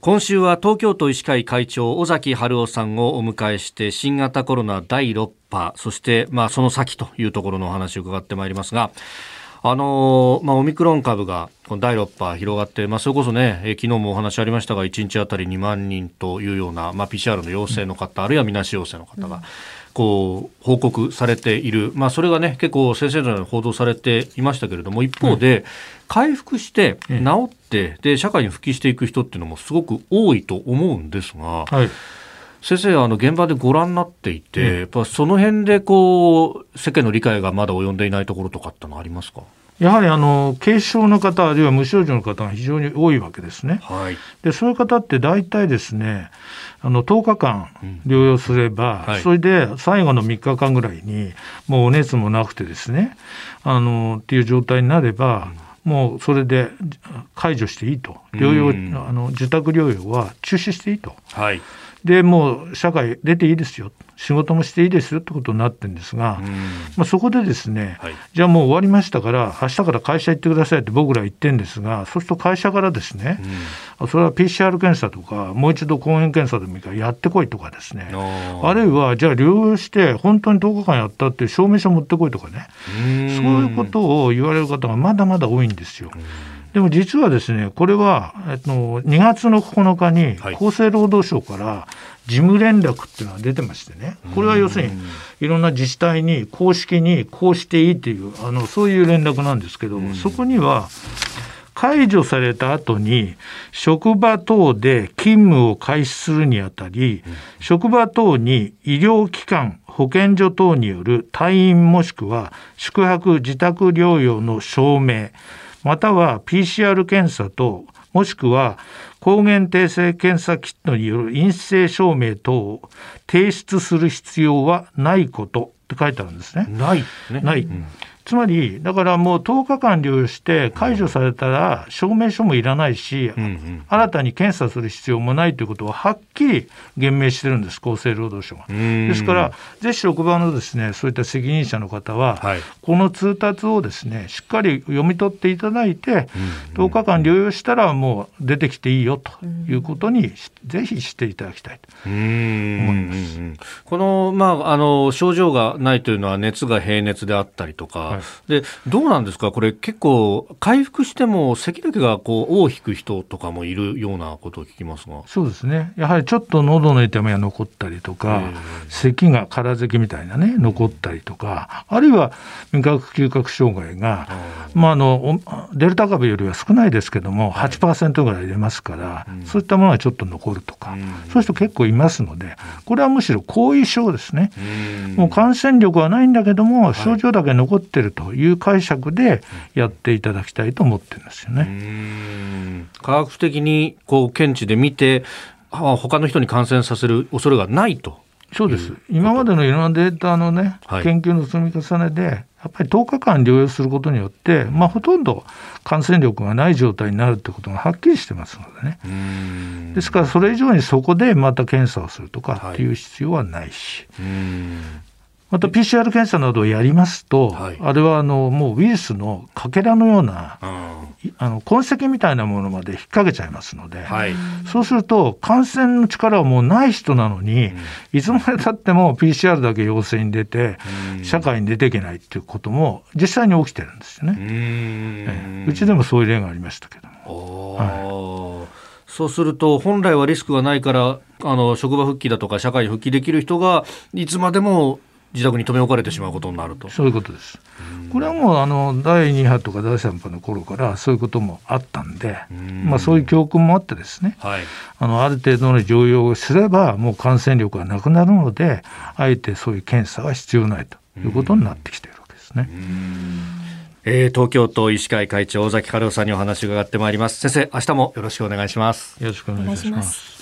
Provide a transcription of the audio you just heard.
今週は東京都医師会会長尾崎春夫さんをお迎えして新型コロナ第6波そしてまあその先というところのお話を伺ってまいりますがあのまあ、オミクロン株がこの第6波広がって、まあ、それこそね、え昨日もお話ありましたが、1日あたり2万人というような、まあ、PCR の陽性の方、あるいはみなし陽性の方が、こう報告されている、まあ、それがね結構先生のように報道されていましたけれども一方で、回復して治ってで社会に復帰していく人っていうのもすごく多いと思うんですが。はい。先生あの現場でご覧になっていて、うん、やっぱその辺でこう世間の理解がまだ及んでいないところとかってのありますか？やはりあの軽症の方あるいは無症状の方が非常に多いわけですね。はい、でそういう方って大体ですねあの10日間療養すれば、うんはい、それで最後の3日間ぐらいにもうお熱もなくてですねあのっていう状態になれば、もうそれで解除していいと。療養、うん、あの自宅療養は中止していいと。はいでもう社会出ていいですよ。仕事もしていいですよってことになってるんですが、まあ、そこでですね、はい、じゃあもう終わりましたから明日から会社行ってくださいって僕ら言ってるんですがそうすると会社からですね、うん、それは PCR 検査とかもう一度抗原検査でもいいからやってこいとかですね。あるいはじゃあ療養して本当に10日間やったっていう証明書持ってこいとかね。そういうことを言われる方がまだまだ多いんですよ。でも実はですね、これは、えっと、2月の9日に厚生労働省から事務連絡っていうのが出てましてね、これは要するにいろんな自治体に公式にこうしていいっていう、あのそういう連絡なんですけど、そこには、解除された後に職場等で勤務を開始するにあたり、職場等に医療機関、保健所等による退院もしくは宿泊自宅療養の証明、または PCR 検査ともしくは抗原定性検査キットによる陰性証明等を提出する必要はないことって書いてあるんですね。ない、ね、ない、うんつまり、だからもう10日間療養して解除されたら証明書もいらないし、うんうん、新たに検査する必要もないということをはっきり言明してるんです、厚生労働省が。ですから、ぜひ職場のですねそういった責任者の方は、はい、この通達をですねしっかり読み取っていただいて、うんうん、10日間療養したらもう出てきていいよということに、ぜひしていただきたいと思います。この,、まあ、あの症状がないというのは熱が平熱であったりとか、はい。でどうなんですか、これ、結構、回復しても、咳だけがこう尾を引く人とかもいるようなことを聞きますが。そうですね、やはりちょっと喉の痛みが残ったりとか、咳が空咳みたいなね、残ったりとか、あるいは味覚嗅覚障害が、まあ、あのデルタ株よりは少ないですけども、8%ぐらい出ますから、そういったものがちょっと残るとか、そういう人結構いますので、これはむしろ後遺症ですね。もう感染力はないんだけども、症状だけ残ってるという解釈でやっていただきたいと思ってるんですよね。科学的にこう検知で見て他の人に感染させる恐れがないと。そうです。今までのいろんなデータのね、はい、研究の積み重ねで、やっぱり10日間療養することによって、まあ、ほとんど感染力がない状態になるってことがはっきりしてますのでね。ですから、それ以上にそこでまた検査をするとかっていう必要はないし。はいまた PCR 検査などをやりますと、はい、あれはあのもうウイルスのかけらのような、あの痕跡みたいなものまで引っ掛けちゃいますので、はい、そうすると感染の力はもうない人なのに、うん、いつまでたっても PCR だけ陽性に出て、うん、社会に出ていけないっていうことも実際に起きてるんですよね。えうちでもそういう例がありましたけども。はい、そうすると本来はリスクがないからあの職場復帰だとか社会に復帰できる人がいつまでも自宅に留め置かれてしまうことになると。そういうことです。これはもうあの第2波とか第3波の頃からそういうこともあったんで、まあ、そういう教訓もあってですね、はい、あのある程度の常用をすればもう感染力がなくなるのであえてそういう検査は必要ないということになってきているわけですね。えー、東京都医師会会長尾崎春夫さんにお話を伺ってまいります。先生明日もよろしくお願いします。よろしくお願いします